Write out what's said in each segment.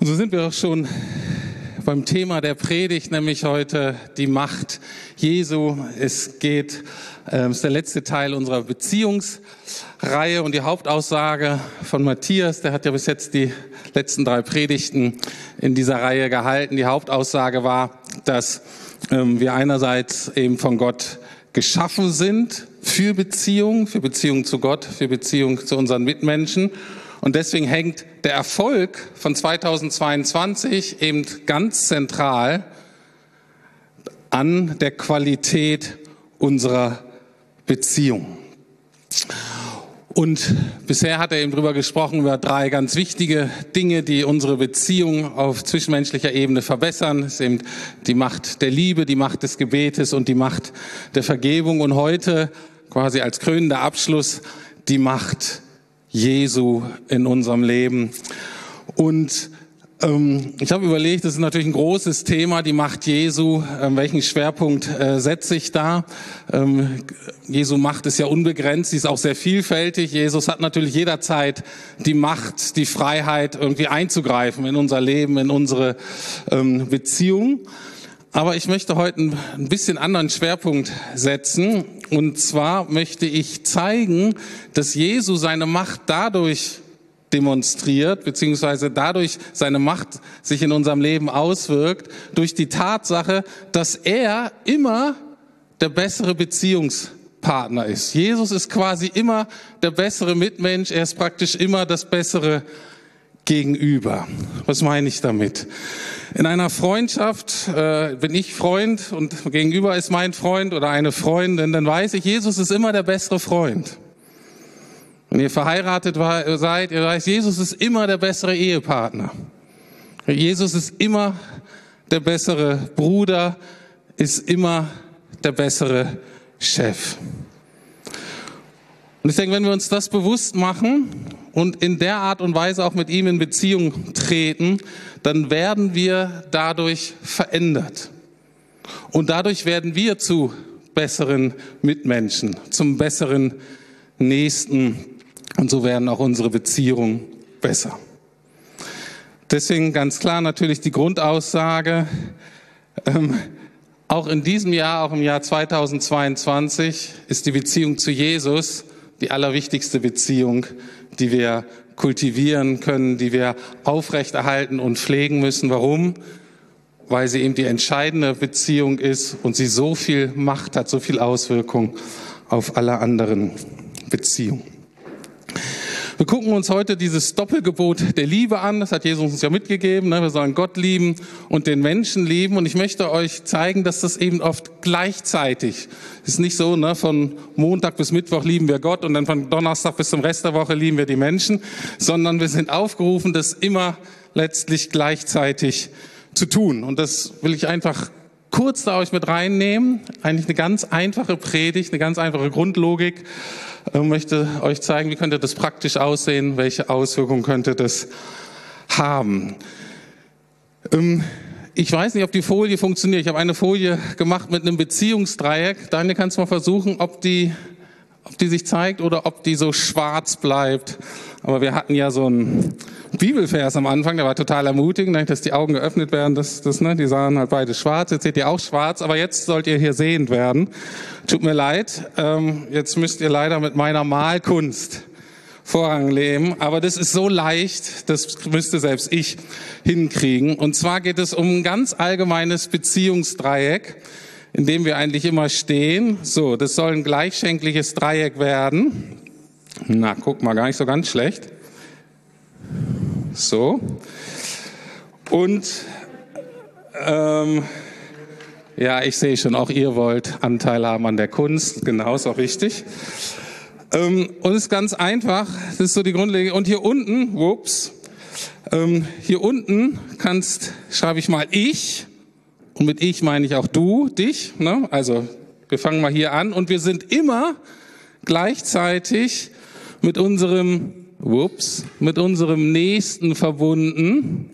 Und so sind wir auch schon beim Thema der Predigt, nämlich heute die Macht Jesu. Es geht, äh, ist der letzte Teil unserer Beziehungsreihe und die Hauptaussage von Matthias, der hat ja bis jetzt die letzten drei Predigten in dieser Reihe gehalten. Die Hauptaussage war, dass ähm, wir einerseits eben von Gott geschaffen sind für Beziehung, für Beziehung zu Gott, für Beziehung zu unseren Mitmenschen und deswegen hängt der Erfolg von 2022 eben ganz zentral an der Qualität unserer Beziehung. Und bisher hat er eben drüber gesprochen, über drei ganz wichtige Dinge, die unsere Beziehung auf zwischenmenschlicher Ebene verbessern. Das ist eben die Macht der Liebe, die Macht des Gebetes und die Macht der Vergebung. Und heute quasi als krönender Abschluss die Macht Jesu in unserem Leben. Und ich habe überlegt, das ist natürlich ein großes Thema, die Macht Jesu. Ähm, welchen Schwerpunkt äh, setze ich da? Ähm, Jesu Macht ist ja unbegrenzt, sie ist auch sehr vielfältig. Jesus hat natürlich jederzeit die Macht, die Freiheit, irgendwie einzugreifen in unser Leben, in unsere ähm, Beziehung. Aber ich möchte heute ein bisschen anderen Schwerpunkt setzen. Und zwar möchte ich zeigen, dass Jesu seine Macht dadurch demonstriert, beziehungsweise dadurch seine Macht sich in unserem Leben auswirkt, durch die Tatsache, dass er immer der bessere Beziehungspartner ist. Jesus ist quasi immer der bessere Mitmensch, er ist praktisch immer das bessere Gegenüber. Was meine ich damit? In einer Freundschaft äh, bin ich Freund und gegenüber ist mein Freund oder eine Freundin, dann weiß ich, Jesus ist immer der bessere Freund. Wenn ihr verheiratet seid, ihr weiß, Jesus ist immer der bessere Ehepartner. Jesus ist immer der bessere Bruder, ist immer der bessere Chef. Und ich denke, wenn wir uns das bewusst machen und in der Art und Weise auch mit ihm in Beziehung treten, dann werden wir dadurch verändert. Und dadurch werden wir zu besseren Mitmenschen, zum besseren Nächsten. Und so werden auch unsere Beziehungen besser. Deswegen ganz klar natürlich die Grundaussage, ähm, auch in diesem Jahr, auch im Jahr 2022, ist die Beziehung zu Jesus die allerwichtigste Beziehung, die wir kultivieren können, die wir aufrechterhalten und pflegen müssen. Warum? Weil sie eben die entscheidende Beziehung ist und sie so viel Macht hat, so viel Auswirkung auf alle anderen Beziehungen. Wir gucken uns heute dieses Doppelgebot der Liebe an. Das hat Jesus uns ja mitgegeben. Ne? Wir sollen Gott lieben und den Menschen lieben. Und ich möchte euch zeigen, dass das eben oft gleichzeitig ist. Nicht so, ne? von Montag bis Mittwoch lieben wir Gott und dann von Donnerstag bis zum Rest der Woche lieben wir die Menschen, sondern wir sind aufgerufen, das immer letztlich gleichzeitig zu tun. Und das will ich einfach kurz da euch mit reinnehmen. Eigentlich eine ganz einfache Predigt, eine ganz einfache Grundlogik. Möchte euch zeigen, wie könnte das praktisch aussehen, welche Auswirkungen könnte das haben. Ähm, ich weiß nicht, ob die Folie funktioniert. Ich habe eine Folie gemacht mit einem Beziehungsdreieck. Daniel, kannst du mal versuchen, ob die, ob die sich zeigt oder ob die so schwarz bleibt. Aber wir hatten ja so einen Bibelvers am Anfang, der war total ermutigend, dass die Augen geöffnet werden. Das, das, ne, die sahen halt beide schwarz. Jetzt seht ihr auch schwarz, aber jetzt sollt ihr hier sehend werden. Tut mir leid, ähm, jetzt müsst ihr leider mit meiner Malkunst Vorrang nehmen. Aber das ist so leicht, das müsste selbst ich hinkriegen. Und zwar geht es um ein ganz allgemeines Beziehungsdreieck, in dem wir eigentlich immer stehen. So, das soll ein gleichschenkliches Dreieck werden. Na, guck mal, gar nicht so ganz schlecht. So. Und ähm, ja, ich sehe schon, auch ihr wollt Anteil haben an der Kunst. Genau, ist auch richtig. Ähm, und es ist ganz einfach. Das ist so die Grundlage. Und hier unten, whoops, ähm, hier unten kannst, schreibe ich mal ich. Und mit ich meine ich auch du, dich. Ne? Also wir fangen mal hier an. Und wir sind immer gleichzeitig mit unserem, whoops, mit unserem Nächsten verbunden.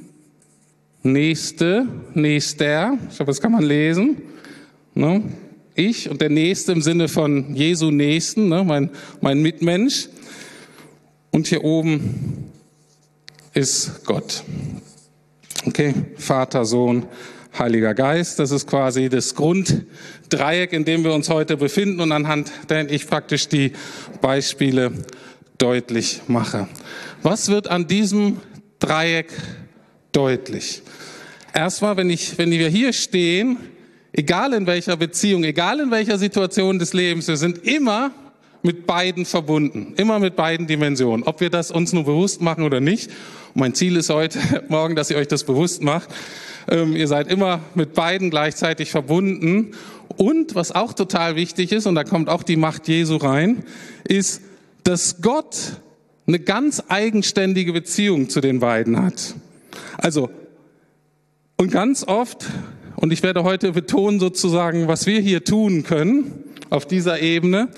Nächste, nächster, ich glaube, das kann man lesen. Ne? ich und der Nächste im Sinne von Jesu Nächsten, ne, mein, mein Mitmensch. Und hier oben ist Gott. Okay, Vater, Sohn, Heiliger Geist. Das ist quasi das Grunddreieck, in dem wir uns heute befinden und anhand der ich praktisch die Beispiele deutlich mache. Was wird an diesem Dreieck deutlich? Erstmal, wenn ich, wenn wir hier stehen, egal in welcher Beziehung, egal in welcher Situation des Lebens, wir sind immer mit beiden verbunden, immer mit beiden Dimensionen, ob wir das uns nur bewusst machen oder nicht. Mein Ziel ist heute Morgen, dass ihr euch das bewusst macht. Ähm, ihr seid immer mit beiden gleichzeitig verbunden. Und was auch total wichtig ist, und da kommt auch die Macht Jesu rein, ist, dass Gott eine ganz eigenständige Beziehung zu den beiden hat. Also, und ganz oft, und ich werde heute betonen sozusagen, was wir hier tun können auf dieser Ebene,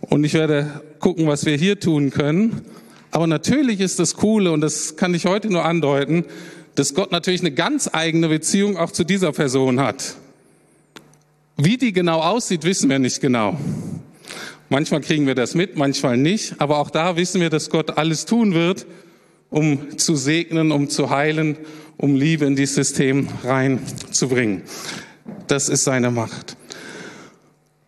und ich werde gucken, was wir hier tun können. Aber natürlich ist das Coole, und das kann ich heute nur andeuten, dass Gott natürlich eine ganz eigene Beziehung auch zu dieser Person hat. Wie die genau aussieht, wissen wir nicht genau. Manchmal kriegen wir das mit, manchmal nicht. Aber auch da wissen wir, dass Gott alles tun wird, um zu segnen, um zu heilen, um Liebe in dieses System reinzubringen. Das ist seine Macht.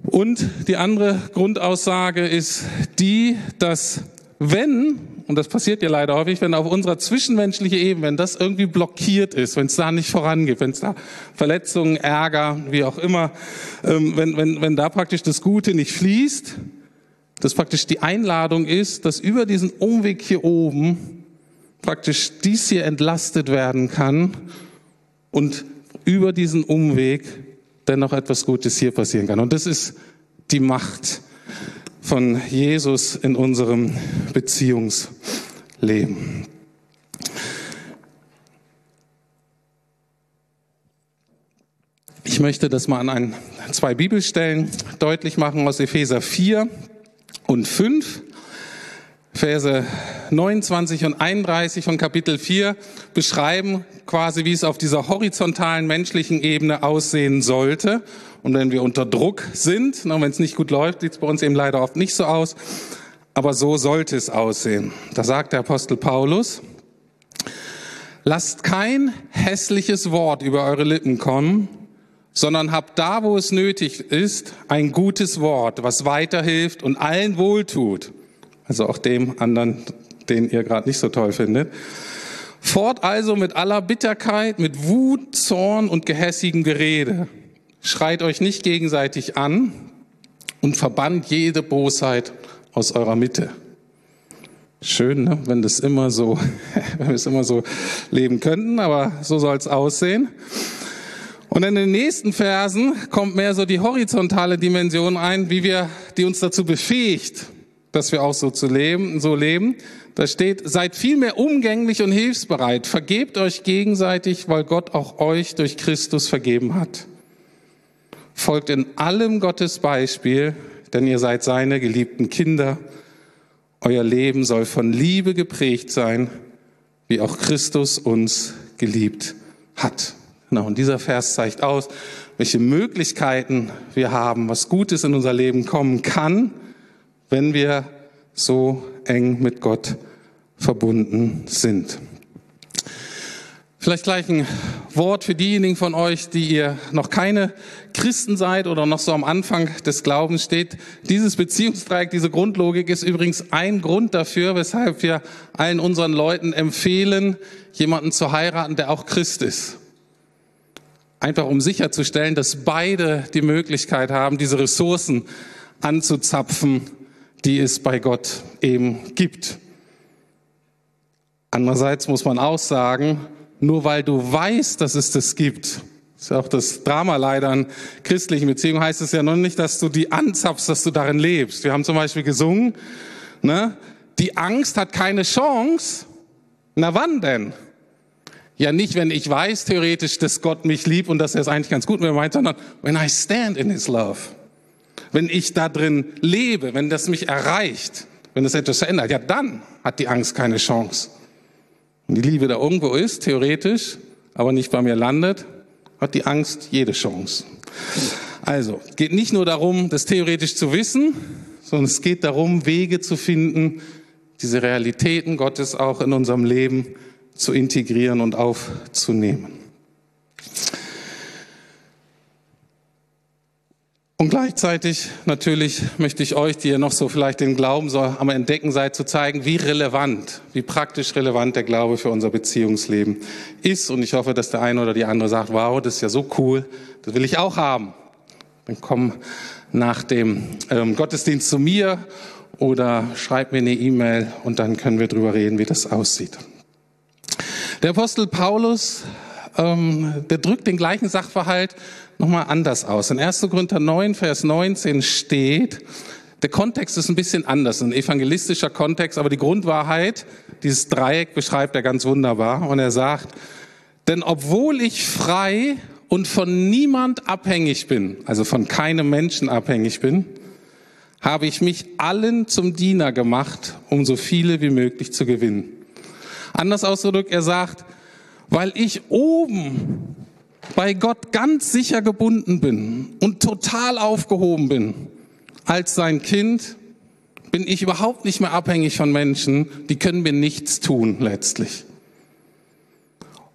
Und die andere Grundaussage ist die, dass wenn und das passiert ja leider häufig, wenn auf unserer zwischenmenschlichen Ebene, wenn das irgendwie blockiert ist, wenn es da nicht vorangeht, wenn es da Verletzungen, Ärger, wie auch immer, ähm, wenn, wenn, wenn da praktisch das Gute nicht fließt, dass praktisch die Einladung ist, dass über diesen Umweg hier oben praktisch dies hier entlastet werden kann und über diesen Umweg dennoch etwas Gutes hier passieren kann. Und das ist die Macht von Jesus in unserem Beziehungsleben. Ich möchte das mal an ein, zwei Bibelstellen deutlich machen aus Epheser 4 und 5. Verse 29 und 31 von Kapitel 4 beschreiben quasi, wie es auf dieser horizontalen menschlichen Ebene aussehen sollte. Und wenn wir unter Druck sind, wenn es nicht gut läuft, sieht es bei uns eben leider oft nicht so aus. Aber so sollte es aussehen. Da sagt der Apostel Paulus, lasst kein hässliches Wort über eure Lippen kommen, sondern habt da, wo es nötig ist, ein gutes Wort, was weiterhilft und allen wohltut. Also auch dem anderen, den ihr gerade nicht so toll findet. Fort also mit aller Bitterkeit, mit Wut, Zorn und gehässigem Gerede. Schreit euch nicht gegenseitig an und verbannt jede Bosheit aus eurer Mitte. Schön, ne? wenn das immer so, wenn wir es immer so leben könnten, aber so soll es aussehen. Und in den nächsten Versen kommt mehr so die horizontale Dimension ein, wie wir, die uns dazu befähigt, dass wir auch so zu leben, so leben. Da steht, seid vielmehr umgänglich und hilfsbereit. Vergebt euch gegenseitig, weil Gott auch euch durch Christus vergeben hat. Folgt in allem Gottes Beispiel, denn ihr seid seine geliebten Kinder. Euer Leben soll von Liebe geprägt sein, wie auch Christus uns geliebt hat. Genau, und dieser Vers zeigt aus, welche Möglichkeiten wir haben, was Gutes in unser Leben kommen kann, wenn wir so eng mit Gott verbunden sind. Vielleicht gleich ein Wort für diejenigen von euch, die ihr noch keine Christen seid oder noch so am Anfang des Glaubens steht. Dieses Beziehungsdreieck, diese Grundlogik ist übrigens ein Grund dafür, weshalb wir allen unseren Leuten empfehlen, jemanden zu heiraten, der auch Christ ist. Einfach um sicherzustellen, dass beide die Möglichkeit haben, diese Ressourcen anzuzapfen, die es bei Gott eben gibt. Andererseits muss man auch sagen, nur weil du weißt, dass es das gibt, ist ja auch das Drama leider in christlichen Beziehungen, heißt es ja noch nicht, dass du die anzapfst, dass du darin lebst. Wir haben zum Beispiel gesungen, ne? die Angst hat keine Chance. Na wann denn? Ja, nicht, wenn ich weiß theoretisch, dass Gott mich liebt und dass er es eigentlich ganz gut mit mir meint, sondern when I stand in his love. Wenn ich da drin lebe, wenn das mich erreicht, wenn das etwas verändert, ja, dann hat die Angst keine Chance. Wenn die Liebe da irgendwo ist, theoretisch, aber nicht bei mir landet, hat die Angst jede Chance. Also, geht nicht nur darum, das theoretisch zu wissen, sondern es geht darum, Wege zu finden, diese Realitäten Gottes auch in unserem Leben zu integrieren und aufzunehmen. Und gleichzeitig natürlich möchte ich euch, die ihr noch so vielleicht den Glauben so am Entdecken seid, zu zeigen, wie relevant, wie praktisch relevant der Glaube für unser Beziehungsleben ist. Und ich hoffe, dass der eine oder die andere sagt, wow, das ist ja so cool, das will ich auch haben. Dann komm nach dem ähm, Gottesdienst zu mir oder schreib mir eine E-Mail und dann können wir drüber reden, wie das aussieht. Der Apostel Paulus, ähm, der drückt den gleichen Sachverhalt nochmal anders aus. In 1. Korinther 9, Vers 19 steht, der Kontext ist ein bisschen anders, ein evangelistischer Kontext, aber die Grundwahrheit, dieses Dreieck beschreibt er ganz wunderbar. Und er sagt, denn obwohl ich frei und von niemand abhängig bin, also von keinem Menschen abhängig bin, habe ich mich allen zum Diener gemacht, um so viele wie möglich zu gewinnen. Anders ausgedrückt, er sagt, weil ich oben bei Gott ganz sicher gebunden bin und total aufgehoben bin als sein Kind, bin ich überhaupt nicht mehr abhängig von Menschen, die können mir nichts tun letztlich.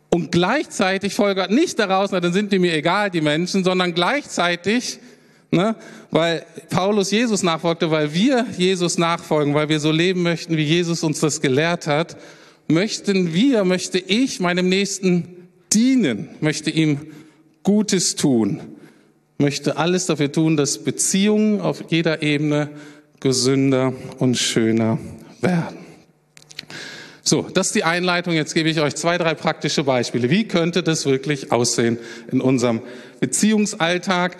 Und gleichzeitig folgt nicht daraus, na, dann sind die mir egal, die Menschen, sondern gleichzeitig, ne, weil Paulus Jesus nachfolgte, weil wir Jesus nachfolgen, weil wir so leben möchten, wie Jesus uns das gelehrt hat, möchten wir, möchte ich meinem Nächsten dienen, möchte ihm Gutes tun, möchte alles dafür tun, dass Beziehungen auf jeder Ebene gesünder und schöner werden. So, das ist die Einleitung. Jetzt gebe ich euch zwei, drei praktische Beispiele. Wie könnte das wirklich aussehen in unserem Beziehungsalltag?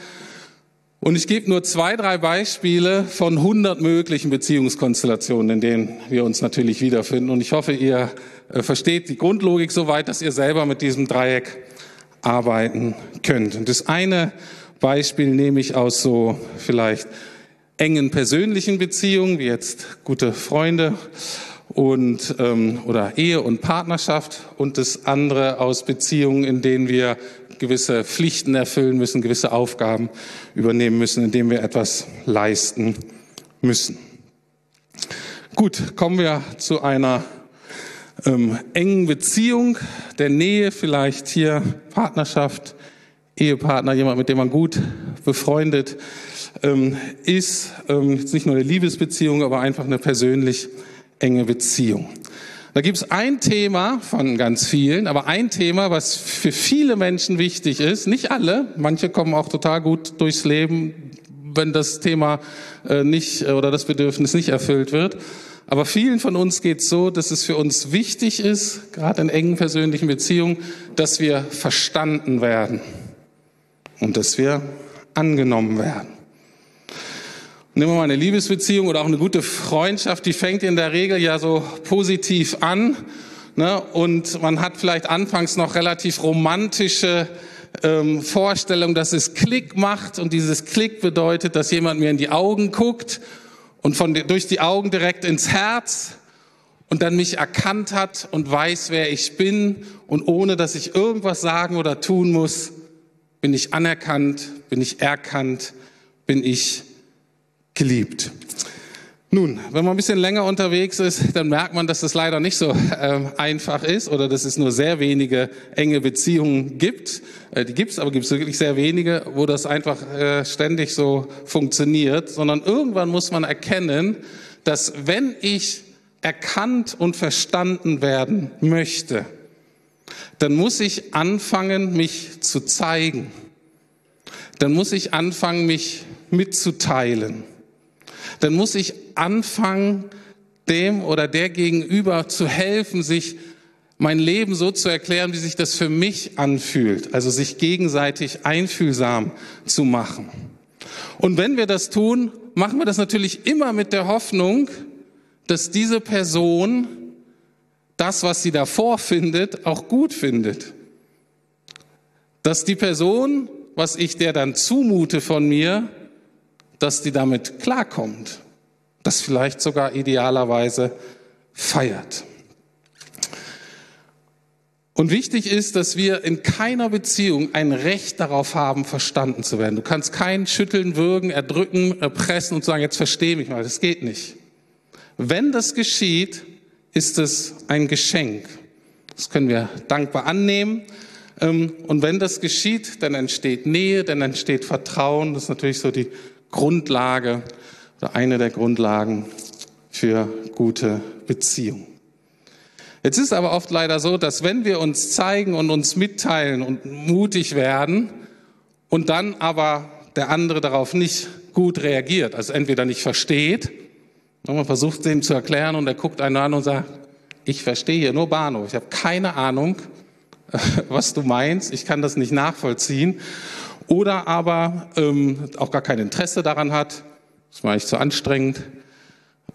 Und ich gebe nur zwei, drei Beispiele von 100 möglichen Beziehungskonstellationen, in denen wir uns natürlich wiederfinden. Und ich hoffe, ihr äh, versteht die Grundlogik so weit, dass ihr selber mit diesem Dreieck arbeiten könnt. Und das eine Beispiel nehme ich aus so vielleicht engen persönlichen Beziehungen, wie jetzt gute Freunde und ähm, oder Ehe und Partnerschaft und das andere aus Beziehungen, in denen wir gewisse Pflichten erfüllen müssen, gewisse Aufgaben übernehmen müssen, indem wir etwas leisten müssen. Gut, kommen wir zu einer ähm, engen Beziehung, der Nähe, vielleicht hier Partnerschaft, Ehepartner, jemand, mit dem man gut befreundet ähm, ist. Ähm, jetzt nicht nur eine Liebesbeziehung, aber einfach eine persönlich enge Beziehung. Da gibt es ein Thema von ganz vielen, aber ein Thema, was für viele Menschen wichtig ist. Nicht alle, manche kommen auch total gut durchs Leben, wenn das Thema äh, nicht äh, oder das Bedürfnis nicht erfüllt wird. Aber vielen von uns geht es so, dass es für uns wichtig ist, gerade in engen persönlichen Beziehungen, dass wir verstanden werden und dass wir angenommen werden. Nehmen wir mal eine Liebesbeziehung oder auch eine gute Freundschaft, die fängt in der Regel ja so positiv an. Ne? Und man hat vielleicht anfangs noch relativ romantische ähm, Vorstellungen, dass es Klick macht. Und dieses Klick bedeutet, dass jemand mir in die Augen guckt und von, durch die Augen direkt ins Herz und dann mich erkannt hat und weiß, wer ich bin. Und ohne dass ich irgendwas sagen oder tun muss, bin ich anerkannt, bin ich erkannt, bin ich geliebt. Nun, wenn man ein bisschen länger unterwegs ist, dann merkt man, dass das leider nicht so äh, einfach ist oder dass es nur sehr wenige enge Beziehungen gibt. Äh, die gibt es, aber gibt es wirklich sehr wenige, wo das einfach äh, ständig so funktioniert. Sondern irgendwann muss man erkennen, dass wenn ich erkannt und verstanden werden möchte, dann muss ich anfangen, mich zu zeigen. Dann muss ich anfangen, mich mitzuteilen dann muss ich anfangen, dem oder der gegenüber zu helfen, sich mein Leben so zu erklären, wie sich das für mich anfühlt. Also sich gegenseitig einfühlsam zu machen. Und wenn wir das tun, machen wir das natürlich immer mit der Hoffnung, dass diese Person das, was sie davor findet, auch gut findet. Dass die Person, was ich der dann zumute von mir, dass die damit klarkommt, das vielleicht sogar idealerweise feiert. Und wichtig ist, dass wir in keiner Beziehung ein Recht darauf haben, verstanden zu werden. Du kannst kein Schütteln, Würgen, Erdrücken, Erpressen und sagen, jetzt verstehe mich mal. Das geht nicht. Wenn das geschieht, ist es ein Geschenk. Das können wir dankbar annehmen. Ähm, und wenn das geschieht, dann entsteht Nähe, dann entsteht Vertrauen. Das ist natürlich so die Grundlage oder eine der Grundlagen für gute Beziehungen. Jetzt ist aber oft leider so, dass wenn wir uns zeigen und uns mitteilen und mutig werden und dann aber der andere darauf nicht gut reagiert, also entweder nicht versteht, man versucht ihm zu erklären und er guckt einen an und sagt, ich verstehe hier nur Bahnhof, ich habe keine Ahnung, was du meinst, ich kann das nicht nachvollziehen. Oder aber ähm, auch gar kein Interesse daran hat, das war ich zu anstrengend.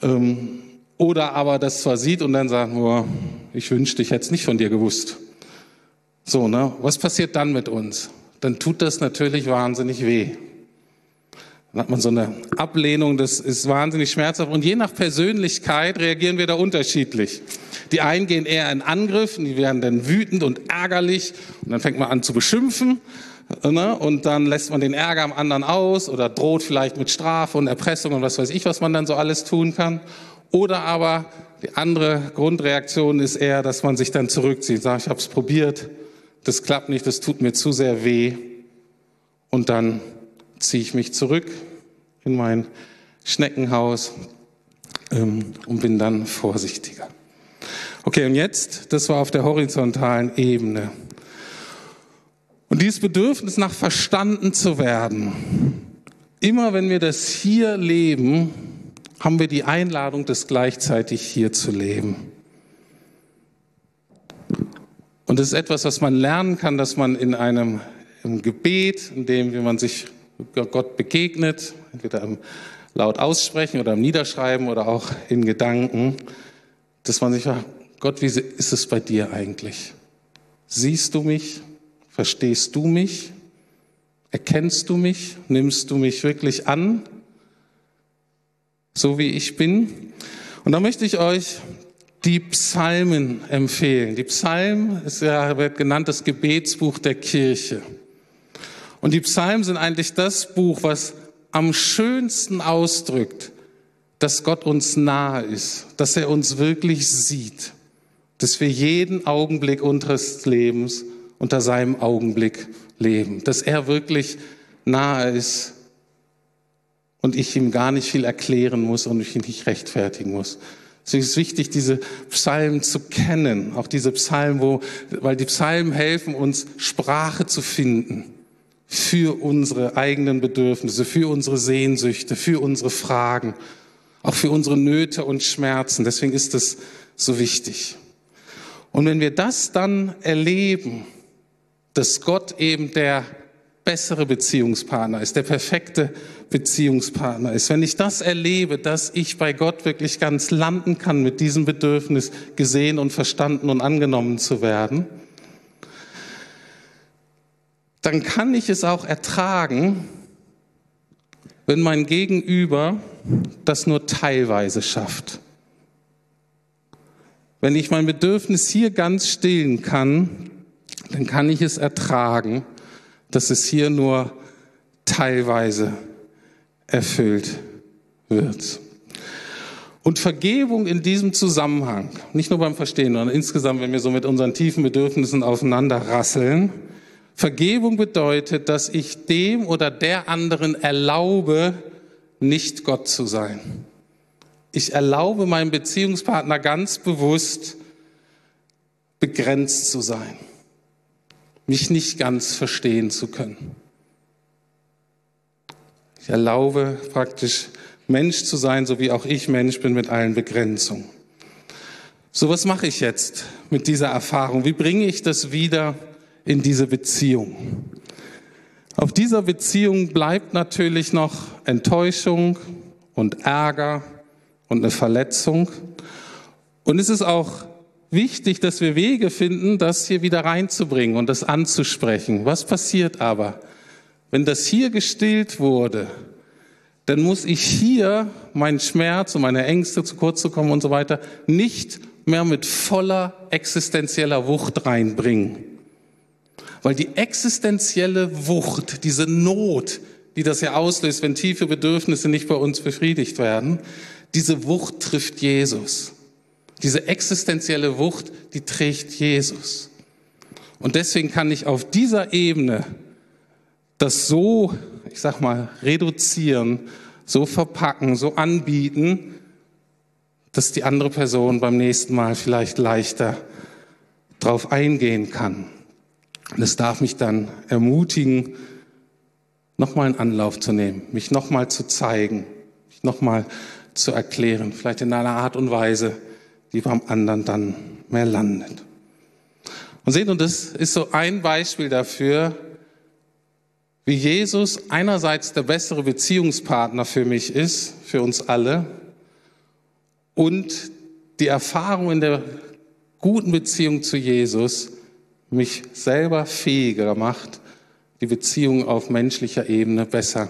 Ähm, oder aber das zwar sieht und dann sagt, oh, ich wünschte, ich hätte es nicht von dir gewusst. So, ne? Was passiert dann mit uns? Dann tut das natürlich wahnsinnig weh. Dann hat man so eine Ablehnung, das ist wahnsinnig schmerzhaft. Und je nach Persönlichkeit reagieren wir da unterschiedlich. Die einen gehen eher in Angriff, die werden dann wütend und ärgerlich und dann fängt man an zu beschimpfen. Ne? Und dann lässt man den Ärger am anderen aus oder droht vielleicht mit Strafe und Erpressung und was weiß ich, was man dann so alles tun kann. Oder aber die andere Grundreaktion ist eher, dass man sich dann zurückzieht, sagt, ich habe es probiert, das klappt nicht, das tut mir zu sehr weh. Und dann ziehe ich mich zurück in mein Schneckenhaus ähm, und bin dann vorsichtiger. Okay, und jetzt, das war auf der horizontalen Ebene. Und dieses Bedürfnis nach verstanden zu werden, immer wenn wir das hier leben, haben wir die Einladung, das gleichzeitig hier zu leben. Und das ist etwas, was man lernen kann, dass man in einem im Gebet, in dem wie man sich Gott begegnet, entweder im laut aussprechen oder im Niederschreiben oder auch in Gedanken, dass man sich fragt, Gott, wie ist es bei dir eigentlich? Siehst du mich? Verstehst du mich? Erkennst du mich? Nimmst du mich wirklich an? so wie ich bin. Und da möchte ich euch die Psalmen empfehlen. Die Psalmen ist ja, wird genannt das Gebetsbuch der Kirche. Und die Psalmen sind eigentlich das Buch, was am schönsten ausdrückt, dass Gott uns nahe ist, dass er uns wirklich sieht, dass wir jeden Augenblick unseres Lebens unter seinem Augenblick leben, dass er wirklich nahe ist und ich ihm gar nicht viel erklären muss und ich ihn nicht rechtfertigen muss. Deswegen ist es wichtig, diese Psalmen zu kennen, auch diese Psalmen, wo, weil die Psalmen helfen uns, Sprache zu finden für unsere eigenen Bedürfnisse, für unsere Sehnsüchte, für unsere Fragen, auch für unsere Nöte und Schmerzen. Deswegen ist es so wichtig. Und wenn wir das dann erleben, dass Gott eben der bessere Beziehungspartner ist, der perfekte Beziehungspartner ist. Wenn ich das erlebe, dass ich bei Gott wirklich ganz landen kann mit diesem Bedürfnis, gesehen und verstanden und angenommen zu werden, dann kann ich es auch ertragen, wenn mein Gegenüber das nur teilweise schafft. Wenn ich mein Bedürfnis hier ganz stillen kann, dann kann ich es ertragen, dass es hier nur teilweise erfüllt wird. Und Vergebung in diesem Zusammenhang, nicht nur beim Verstehen, sondern insgesamt, wenn wir so mit unseren tiefen Bedürfnissen aufeinanderrasseln, Vergebung bedeutet, dass ich dem oder der anderen erlaube, nicht Gott zu sein. Ich erlaube meinem Beziehungspartner ganz bewusst, begrenzt zu sein mich nicht ganz verstehen zu können. Ich erlaube praktisch Mensch zu sein, so wie auch ich Mensch bin mit allen Begrenzungen. So was mache ich jetzt mit dieser Erfahrung? Wie bringe ich das wieder in diese Beziehung? Auf dieser Beziehung bleibt natürlich noch Enttäuschung und Ärger und eine Verletzung. Und es ist auch wichtig, dass wir Wege finden, das hier wieder reinzubringen und das anzusprechen. Was passiert aber? Wenn das hier gestillt wurde, dann muss ich hier meinen Schmerz und meine Ängste zu kurz zu kommen und so weiter nicht mehr mit voller existenzieller Wucht reinbringen. Weil die existenzielle Wucht, diese Not, die das ja auslöst, wenn tiefe Bedürfnisse nicht bei uns befriedigt werden, diese Wucht trifft Jesus. Diese existenzielle Wucht, die trägt Jesus. Und deswegen kann ich auf dieser Ebene das so, ich sag mal, reduzieren, so verpacken, so anbieten, dass die andere Person beim nächsten Mal vielleicht leichter drauf eingehen kann. Und es darf mich dann ermutigen, nochmal einen Anlauf zu nehmen, mich nochmal zu zeigen, mich nochmal zu erklären, vielleicht in einer Art und Weise, die beim anderen dann mehr landet. Und seht, und das ist so ein Beispiel dafür, wie Jesus einerseits der bessere Beziehungspartner für mich ist, für uns alle, und die Erfahrung in der guten Beziehung zu Jesus mich selber fähiger macht, die Beziehung auf menschlicher Ebene besser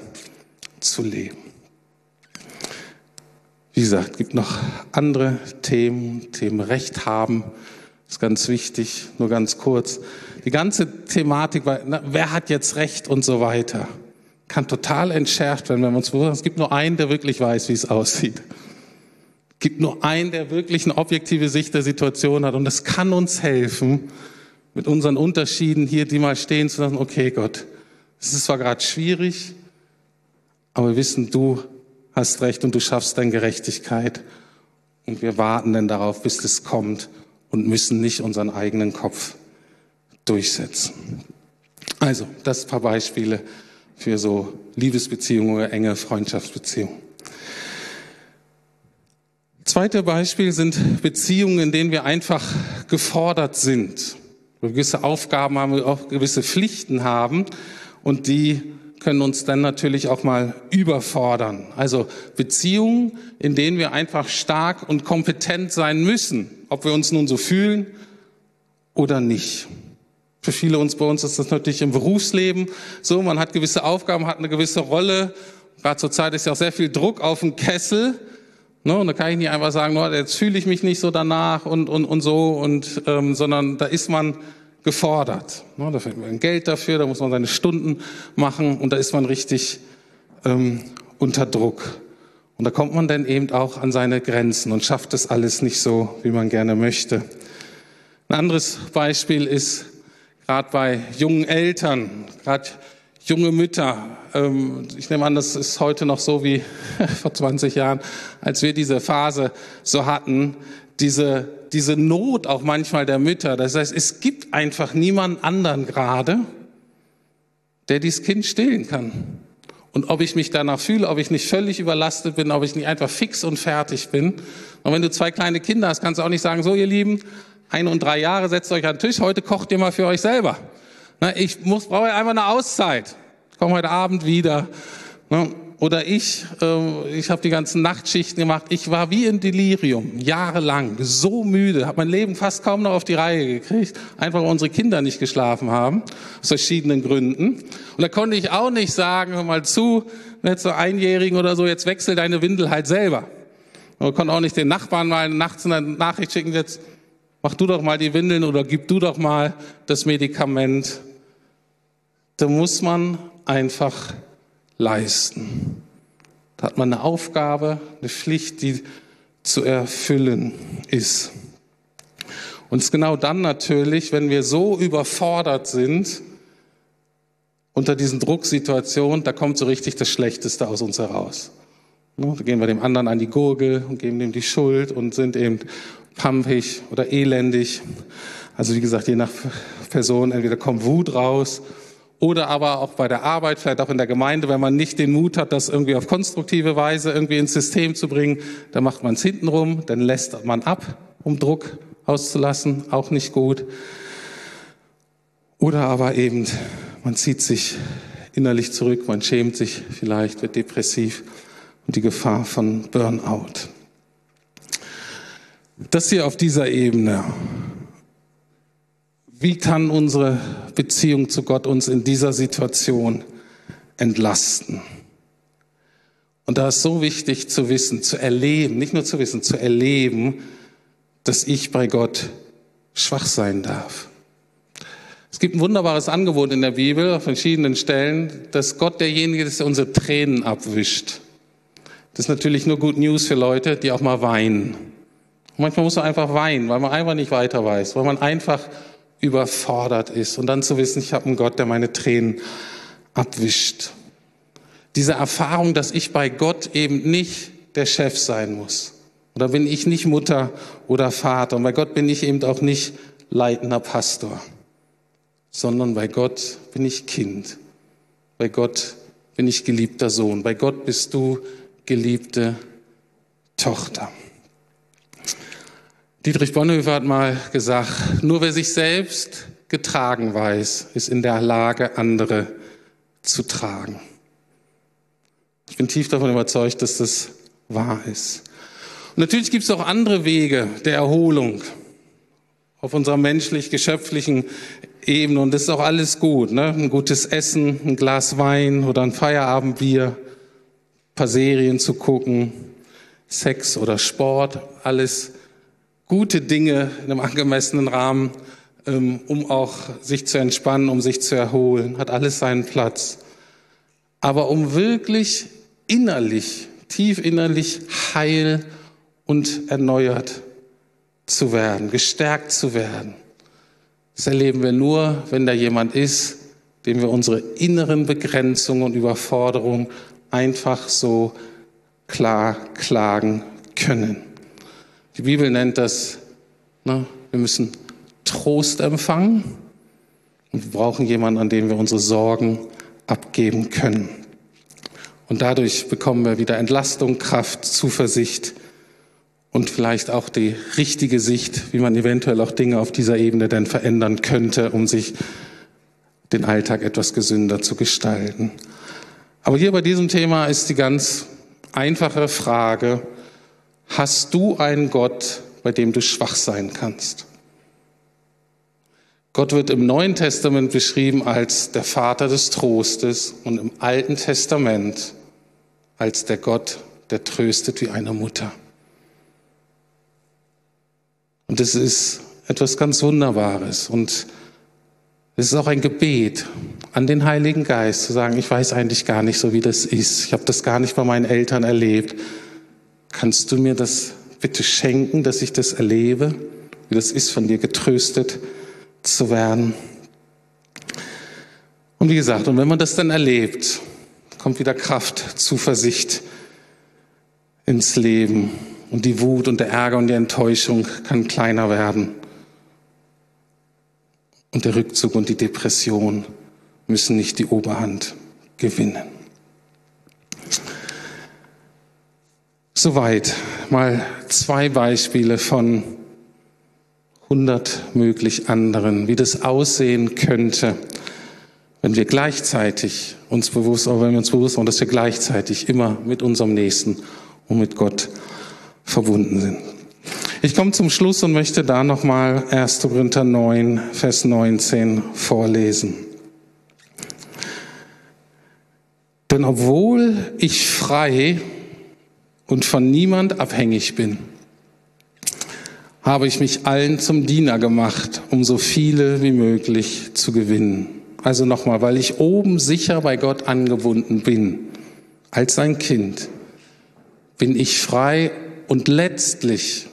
zu leben. Wie gesagt, es gibt noch andere Themen, Themen Recht haben, ist ganz wichtig, nur ganz kurz. Die ganze Thematik, wer hat jetzt Recht und so weiter, kann total entschärft werden, wenn wir uns bewusst es gibt nur einen, der wirklich weiß, wie es aussieht gibt nur einen, der wirklich eine objektive Sicht der Situation hat. Und es kann uns helfen, mit unseren Unterschieden hier die mal stehen zu lassen, okay Gott, es ist zwar gerade schwierig, aber wir wissen, du hast recht und du schaffst deine Gerechtigkeit. Und wir warten dann darauf, bis es kommt und müssen nicht unseren eigenen Kopf durchsetzen. Also, das paar Beispiele für so Liebesbeziehungen oder enge Freundschaftsbeziehungen. Zweite Beispiel sind Beziehungen, in denen wir einfach gefordert sind. Wir gewisse Aufgaben haben, wir auch gewisse Pflichten haben und die können uns dann natürlich auch mal überfordern. Also Beziehungen, in denen wir einfach stark und kompetent sein müssen, ob wir uns nun so fühlen oder nicht. Für viele uns bei uns ist das natürlich im Berufsleben so, man hat gewisse Aufgaben, hat eine gewisse Rolle. Gerade zur Zeit ist ja auch sehr viel Druck auf dem Kessel. Ne, und da kann ich nicht einfach sagen, no, jetzt fühle ich mich nicht so danach und, und, und so, und, ähm, sondern da ist man gefordert. Ne, da fällt man Geld dafür, da muss man seine Stunden machen und da ist man richtig ähm, unter Druck. Und da kommt man dann eben auch an seine Grenzen und schafft das alles nicht so, wie man gerne möchte. Ein anderes Beispiel ist gerade bei jungen Eltern, gerade junge Mütter. Ähm, ich nehme an, das ist heute noch so wie vor 20 Jahren, als wir diese Phase so hatten, diese, diese Not auch manchmal der Mütter. Das heißt, es gibt einfach niemanden anderen gerade, der dieses Kind stillen kann. Und ob ich mich danach fühle, ob ich nicht völlig überlastet bin, ob ich nicht einfach fix und fertig bin. Und wenn du zwei kleine Kinder hast, kannst du auch nicht sagen, so ihr Lieben, ein und drei Jahre, setzt euch an den Tisch, heute kocht ihr mal für euch selber. Ich muss, brauche einfach eine Auszeit. Ich komme heute Abend wieder. Oder ich, äh, ich habe die ganzen Nachtschichten gemacht. Ich war wie in Delirium, jahrelang, so müde, habe mein Leben fast kaum noch auf die Reihe gekriegt, einfach weil unsere Kinder nicht geschlafen haben, aus verschiedenen Gründen. Und da konnte ich auch nicht sagen, hör mal zu, jetzt so Einjährigen oder so, jetzt wechsel deine Windel halt selber. Man konnte auch nicht den Nachbarn mal nachts eine Nachricht schicken, jetzt mach du doch mal die Windeln oder gib du doch mal das Medikament da muss man einfach leisten. Da hat man eine Aufgabe, eine Pflicht, die zu erfüllen ist. Und es ist genau dann natürlich, wenn wir so überfordert sind unter diesen Drucksituationen, da kommt so richtig das Schlechteste aus uns heraus. Da gehen wir dem anderen an die Gurgel und geben dem die Schuld und sind eben pampig oder elendig. Also wie gesagt, je nach Person, entweder kommt Wut raus oder aber auch bei der Arbeit, vielleicht auch in der Gemeinde, wenn man nicht den Mut hat, das irgendwie auf konstruktive Weise irgendwie ins System zu bringen, dann macht man es hintenrum, dann lässt man ab, um Druck auszulassen, auch nicht gut. Oder aber eben, man zieht sich innerlich zurück, man schämt sich vielleicht, wird depressiv und die Gefahr von Burnout. Das hier auf dieser Ebene. Wie kann unsere Beziehung zu Gott uns in dieser Situation entlasten? Und da ist so wichtig zu wissen, zu erleben, nicht nur zu wissen, zu erleben, dass ich bei Gott schwach sein darf. Es gibt ein wunderbares Angebot in der Bibel auf verschiedenen Stellen, dass Gott derjenige ist, der unsere Tränen abwischt. Das ist natürlich nur Good News für Leute, die auch mal weinen. Und manchmal muss man einfach weinen, weil man einfach nicht weiter weiß, weil man einfach überfordert ist. Und dann zu wissen, ich habe einen Gott, der meine Tränen abwischt. Diese Erfahrung, dass ich bei Gott eben nicht der Chef sein muss. Oder bin ich nicht Mutter oder Vater. Und bei Gott bin ich eben auch nicht leitender Pastor sondern bei Gott bin ich Kind. Bei Gott bin ich geliebter Sohn. Bei Gott bist du geliebte Tochter. Dietrich Bonhoeffer hat mal gesagt, nur wer sich selbst getragen weiß, ist in der Lage, andere zu tragen. Ich bin tief davon überzeugt, dass das wahr ist. Und natürlich gibt es auch andere Wege der Erholung auf unserer menschlich-geschöpflichen Ebene und das ist auch alles gut. Ne? Ein gutes Essen, ein Glas Wein oder ein Feierabendbier, ein paar Serien zu gucken, Sex oder Sport, alles gute Dinge in einem angemessenen Rahmen, ähm, um auch sich zu entspannen, um sich zu erholen, hat alles seinen Platz. Aber um wirklich innerlich, tief innerlich heil und erneuert zu werden, gestärkt zu werden. Das erleben wir nur, wenn da jemand ist, dem wir unsere inneren Begrenzungen und Überforderungen einfach so klar klagen können. Die Bibel nennt das, ne, wir müssen Trost empfangen und wir brauchen jemanden, an dem wir unsere Sorgen abgeben können. Und dadurch bekommen wir wieder Entlastung, Kraft, Zuversicht und vielleicht auch die richtige Sicht, wie man eventuell auch Dinge auf dieser Ebene denn verändern könnte, um sich den Alltag etwas gesünder zu gestalten. Aber hier bei diesem Thema ist die ganz einfache Frage, hast du einen Gott, bei dem du schwach sein kannst? Gott wird im Neuen Testament beschrieben als der Vater des Trostes und im Alten Testament als der Gott, der tröstet wie eine Mutter. Und es ist etwas ganz Wunderbares. Und es ist auch ein Gebet an den Heiligen Geist zu sagen, ich weiß eigentlich gar nicht so, wie das ist. Ich habe das gar nicht bei meinen Eltern erlebt. Kannst du mir das bitte schenken, dass ich das erlebe, wie das ist, von dir getröstet zu werden? Und wie gesagt, und wenn man das dann erlebt, kommt wieder Kraft, Zuversicht ins Leben. Und die Wut und der Ärger und die Enttäuschung kann kleiner werden. Und der Rückzug und die Depression müssen nicht die Oberhand gewinnen. Soweit mal zwei Beispiele von hundert möglich anderen, wie das aussehen könnte, wenn wir gleichzeitig uns bewusst, wenn wir uns bewusst machen, dass wir gleichzeitig immer mit unserem Nächsten und mit Gott verbunden sind. Ich komme zum Schluss und möchte da nochmal 1. Korinther 9, Vers 19 vorlesen. Denn obwohl ich frei und von niemand abhängig bin, habe ich mich allen zum Diener gemacht, um so viele wie möglich zu gewinnen. Also nochmal, weil ich oben sicher bei Gott angebunden bin, als sein Kind, bin ich frei und letztlich,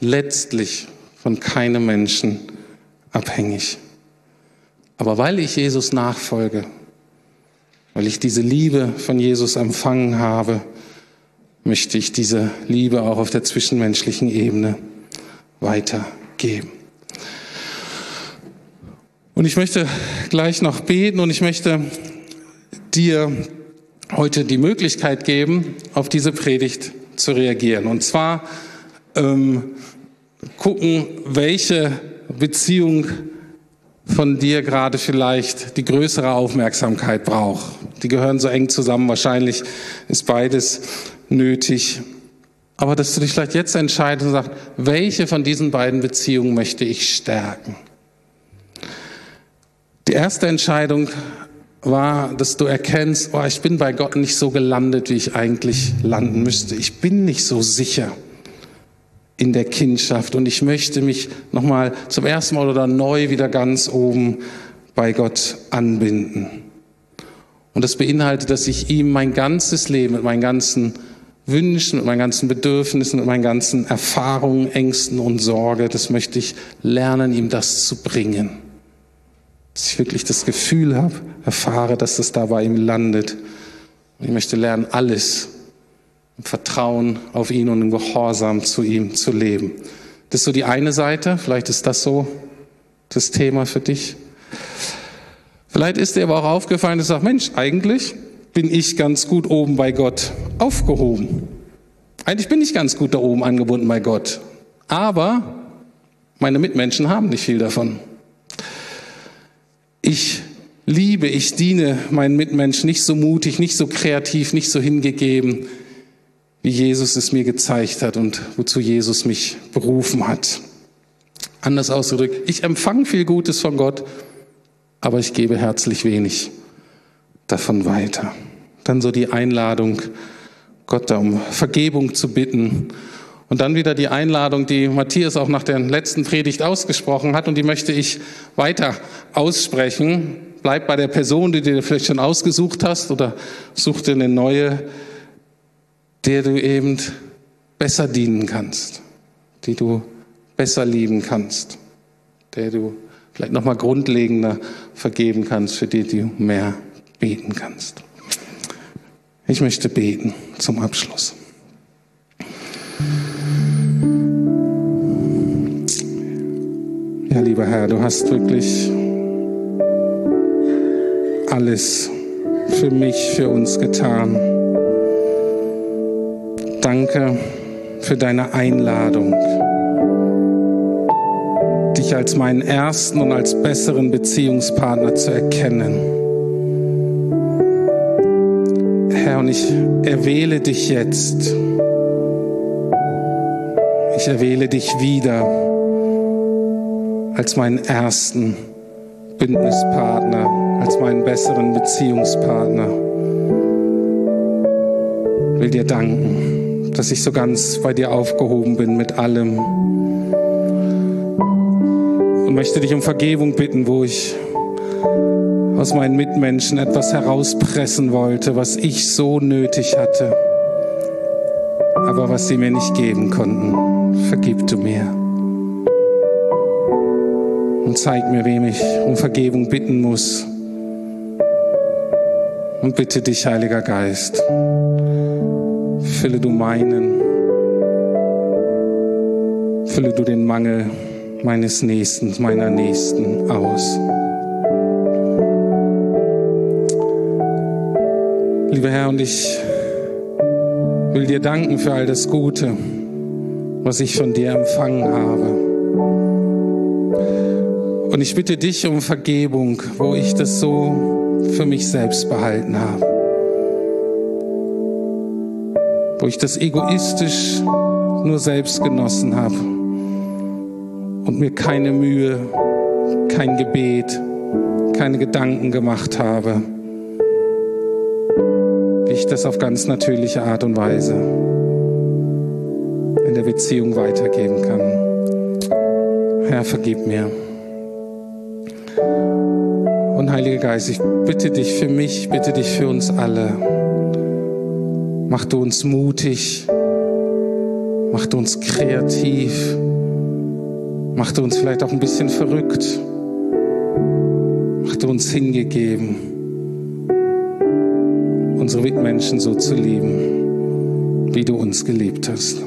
letztlich von keinem Menschen abhängig. Aber weil ich Jesus nachfolge, weil ich diese Liebe von Jesus empfangen habe, möchte ich diese Liebe auch auf der zwischenmenschlichen Ebene weitergeben. Und ich möchte gleich noch beten und ich möchte dir heute die Möglichkeit geben, auf diese Predigt zu reagieren. Und zwar ähm, gucken, welche Beziehung von dir gerade vielleicht die größere Aufmerksamkeit braucht. Die gehören so eng zusammen. Wahrscheinlich ist beides nötig. Aber dass du dich vielleicht jetzt entscheidest und sagst, welche von diesen beiden Beziehungen möchte ich stärken? Die erste Entscheidung war, dass du erkennst, oh, ich bin bei Gott nicht so gelandet, wie ich eigentlich landen müsste. Ich bin nicht so sicher. in der Kindschaft. Und ich möchte mich nochmal zum ersten Mal oder neu wieder ganz oben bei Gott anbinden. Und das beinhaltet, dass ich ihm mein ganzes Leben mit meinen ganzen Wünschen, mit meinen ganzen Bedürfnissen, mit meinen ganzen Erfahrungen, Ängsten und Sorge, das möchte ich lernen, ihm das zu bringen. Dass ich wirklich das Gefühl habe, erfahre, dass das da bei ihm landet. Und ich möchte lernen, alles im Vertrauen auf ihn und im Gehorsam zu ihm zu leben. Das ist so die eine Seite. Vielleicht ist das so das Thema für dich. Vielleicht ist dir aber auch aufgefallen, dass du sagst, Mensch, eigentlich bin ich ganz gut oben bei Gott aufgehoben. Eigentlich bin ich ganz gut da oben angebunden bei Gott. Aber meine Mitmenschen haben nicht viel davon. Ich liebe, ich diene meinen Mitmenschen nicht so mutig, nicht so kreativ, nicht so hingegeben, wie Jesus es mir gezeigt hat und wozu Jesus mich berufen hat. Anders ausgedrückt, ich empfange viel Gutes von Gott, aber ich gebe herzlich wenig davon weiter. Dann so die Einladung, Gott um Vergebung zu bitten. Und dann wieder die Einladung, die Matthias auch nach der letzten Predigt ausgesprochen hat und die möchte ich weiter aussprechen. Bleib bei der Person, die du dir vielleicht schon ausgesucht hast oder such dir eine neue der du eben besser dienen kannst, die du besser lieben kannst, der du vielleicht nochmal grundlegender vergeben kannst, für die du mehr beten kannst. Ich möchte beten zum Abschluss. Ja, lieber Herr, du hast wirklich alles für mich, für uns getan. Danke für deine Einladung, dich als meinen ersten und als besseren Beziehungspartner zu erkennen. Herr, und ich erwähle dich jetzt. Ich erwähle dich wieder als meinen ersten Bündnispartner, als meinen besseren Beziehungspartner. Ich will dir danken dass ich so ganz bei dir aufgehoben bin mit allem. Und möchte dich um Vergebung bitten, wo ich aus meinen Mitmenschen etwas herauspressen wollte, was ich so nötig hatte, aber was sie mir nicht geben konnten. Vergib du mir. Und zeig mir, wem ich um Vergebung bitten muss. Und bitte dich, Heiliger Geist, Fülle du meinen. Fülle du den Mangel meines Nächsten, meiner Nächsten aus. Lieber Herr, und ich will dir danken für all das Gute, was ich von dir empfangen habe. Und ich bitte dich um Vergebung, wo ich das so für mich selbst behalten habe. wo ich das egoistisch nur selbst genossen habe und mir keine Mühe, kein Gebet, keine Gedanken gemacht habe, ich das auf ganz natürliche Art und Weise in der Beziehung weitergeben kann. Herr, vergib mir. Und Heiliger Geist, ich bitte dich für mich, bitte dich für uns alle Mach du uns mutig. Mach du uns kreativ. Mach du uns vielleicht auch ein bisschen verrückt. Mach du uns hingegeben, unsere Mitmenschen so zu lieben, wie du uns geliebt hast.